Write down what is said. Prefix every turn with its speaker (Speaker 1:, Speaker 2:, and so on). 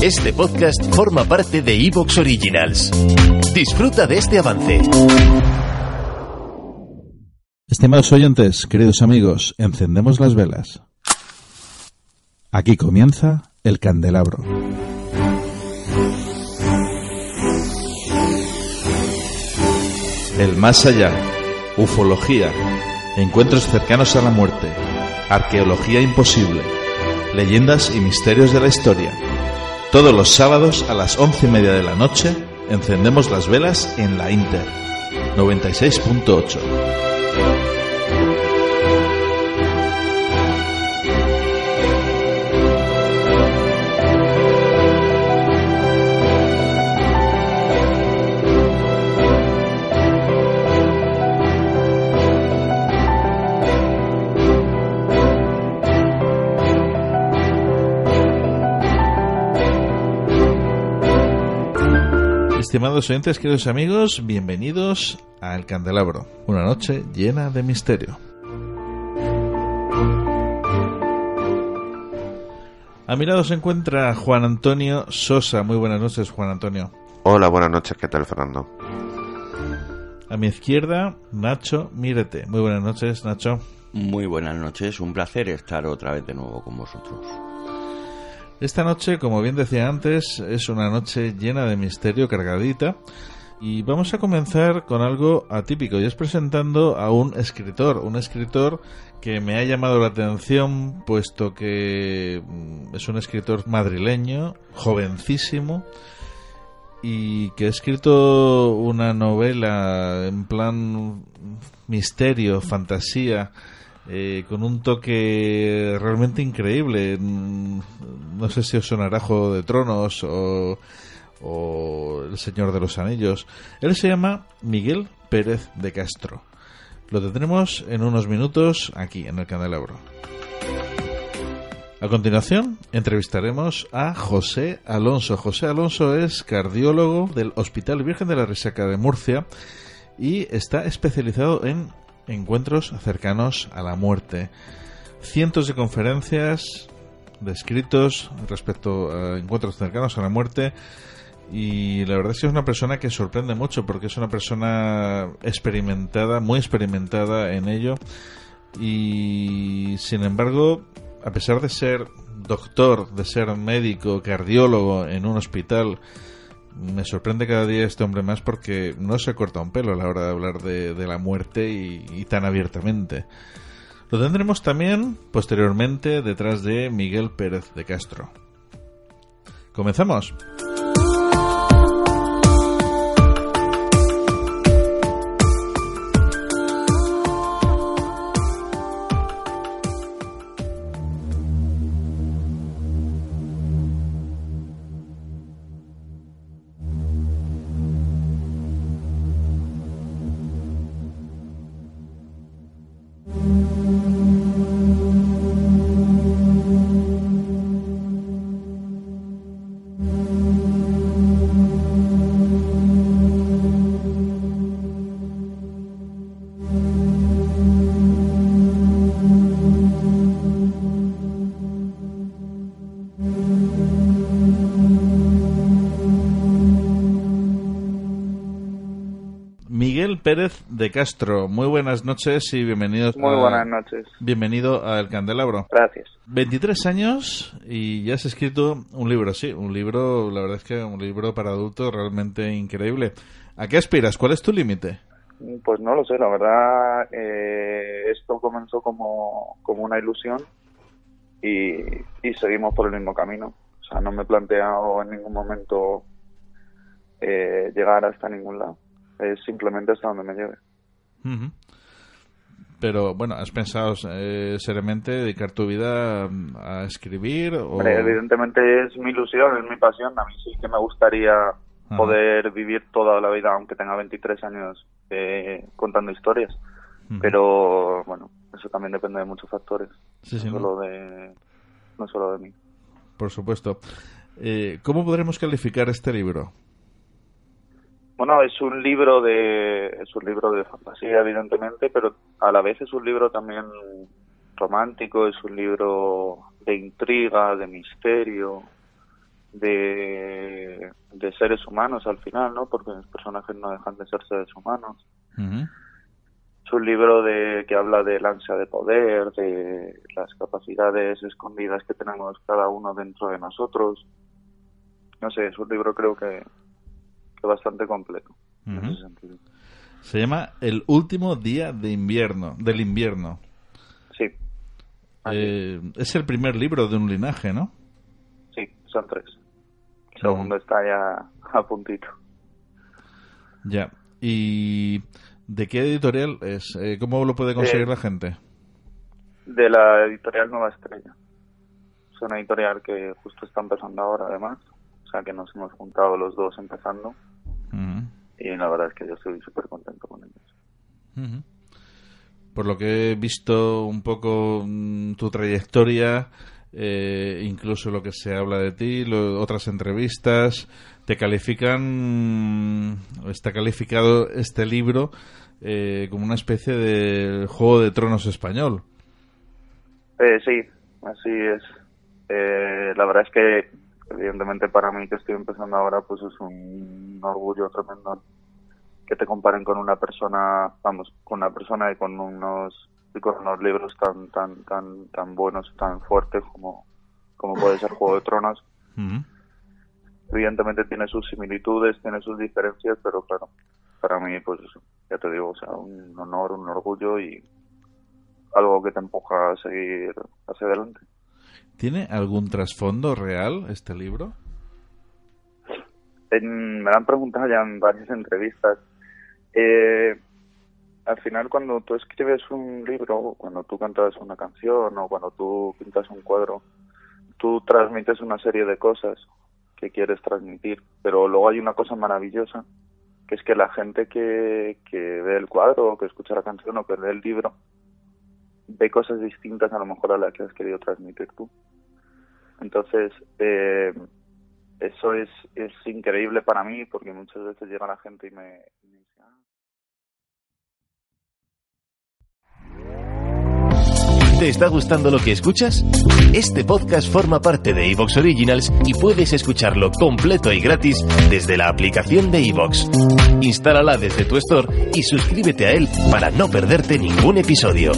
Speaker 1: Este podcast forma parte de Evox Originals. Disfruta de este avance.
Speaker 2: Estimados oyentes, queridos amigos, encendemos las velas. Aquí comienza el candelabro. El más allá, ufología, encuentros cercanos a la muerte, arqueología imposible, leyendas y misterios de la historia. Todos los sábados a las once y media de la noche encendemos las velas en la Inter 96.8. Estimados oyentes, queridos amigos, bienvenidos al Candelabro, una noche llena de misterio. A mi lado se encuentra Juan Antonio Sosa. Muy buenas noches, Juan Antonio.
Speaker 3: Hola, buenas noches, ¿qué tal, Fernando?
Speaker 2: A mi izquierda, Nacho Mírete. Muy buenas noches, Nacho.
Speaker 4: Muy buenas noches, un placer estar otra vez de nuevo con vosotros.
Speaker 2: Esta noche, como bien decía antes, es una noche llena de misterio, cargadita. Y vamos a comenzar con algo atípico, y es presentando a un escritor, un escritor que me ha llamado la atención, puesto que mm, es un escritor madrileño, jovencísimo, y que ha escrito una novela en plan misterio, fantasía, eh, con un toque realmente increíble. Mm, No sé si os sonará Juego de Tronos o, El Señor de los Anillos. Él se llama Miguel Pérez de Castro. Lo tendremos en unos minutos aquí en el Candelabro. A continuación, entrevistaremos a José Alonso. José Alonso es cardiólogo del Hospital Virgen de la Resaca de Murcia y está especializado en encuentros cercanos a la muerte. Cientos de conferencias, de escritos respecto a encuentros cercanos a la muerte y la verdad es que es una persona que sorprende mucho porque es una persona experimentada, muy experimentada en ello y sin embargo, a pesar de ser doctor, de ser médico, cardiólogo en un hospital, me sorprende cada día este hombre más porque no se corta un pelo a la hora de hablar de, la muerte y, y tan abiertamente. Lo tendremos también posteriormente detrás de Miguel Pérez de Castro. ¿Comenzamos? Miguel Pérez de Castro, muy buenas noches y bienvenidos.
Speaker 5: Muy
Speaker 2: a-
Speaker 5: buenas noches.
Speaker 2: Bienvenido al Candelabro.
Speaker 5: Gracias.
Speaker 2: 23 años y ya has escrito un libro, sí, un libro, la verdad es que un libro para adultos realmente increíble. ¿A qué aspiras? ¿Cuál es tu límite?
Speaker 5: Pues no lo sé, la verdad, eh, esto comenzó como, como una ilusión y, y seguimos por el mismo camino. O sea, no me he planteado en ningún momento eh, llegar hasta ningún lado. Es simplemente hasta donde me lleve.
Speaker 2: Pero bueno, ¿has pensado eh, seriamente dedicar tu vida mm, a escribir? O...
Speaker 5: Evidentemente es mi ilusión, es mi pasión. A mí sí que me gustaría poder vivir toda la vida, aunque tenga 23 años, eh, contando historias. Pero bueno, eso también depende de muchos factores.
Speaker 2: Sí, sí,
Speaker 5: no,
Speaker 2: ¿no?
Speaker 5: solo de, no solo de mí.
Speaker 2: Por supuesto. Eh, ¿Cómo podremos calificar este libro?
Speaker 5: Bueno, es un libro de es un libro de fantasía evidentemente, pero a la vez es un libro también romántico, es un libro de intriga, de misterio, de, de seres humanos al final, ¿no? Porque los personajes no dejan de ser seres humanos. Es un libro de que habla del ansia de poder, de las capacidades escondidas que tenemos cada uno dentro de nosotros. No sé, es un libro creo que bastante completo en ese sentido.
Speaker 2: Se llama El último día de invierno, del invierno.
Speaker 5: Sí,
Speaker 2: Eh, es el primer libro de un linaje, ¿no?
Speaker 5: sí, son tres. El segundo está ya a puntito.
Speaker 2: Ya. ¿Y de qué editorial es? Eh, ¿Cómo lo puede conseguir
Speaker 5: Eh,
Speaker 2: la gente?
Speaker 5: De la editorial Nueva Estrella. Es una editorial que justo está empezando ahora, además. O sea, que nos hemos juntado los dos empezando. Y la verdad es que yo estoy súper contento con ellos.
Speaker 2: Por lo que he visto un poco mm, tu trayectoria, eh, incluso lo que se habla de ti, lo- otras entrevistas, te califican, mm, está calificado este libro eh, como una especie de Juego de Tronos español.
Speaker 5: Eh, sí, así es. Eh, la verdad es que, evidentemente, para mí que estoy empezando ahora, pues es un orgullo tremendo que te comparen con una persona, vamos, con una persona y con unos y con unos libros tan tan tan tan buenos, tan fuertes como como puede ser Juego de Tronos.
Speaker 2: Ujú.
Speaker 5: Evidentemente tiene sus similitudes, tiene sus diferencias, pero claro, para mí, pues ya te digo, o sea, un honor, un orgullo y algo que te empuja a seguir hacia adelante.
Speaker 2: ¿Tiene algún trasfondo real este libro?
Speaker 5: En- me lo han preguntado ya en varias entrevistas. Eh, al final, cuando tú escribes un libro, cuando tú cantas una canción o cuando tú pintas un cuadro, tú transmites una serie de cosas que quieres transmitir, pero luego hay una cosa maravillosa, que es que la gente que, que ve el cuadro que escucha la canción o que lee el libro, ve cosas distintas a lo mejor a las que has querido transmitir tú. Entonces, eh, eso es, es increíble para mí porque muchas veces llega la gente y me, dice, "Ah,
Speaker 1: ¿Te está gustando lo que escuchas? Este podcast forma parte de Evox Originals y puedes escucharlo completo y gratis desde la aplicación de Evox. Instálala desde tu store y suscríbete a él para no perderte ningún episodio.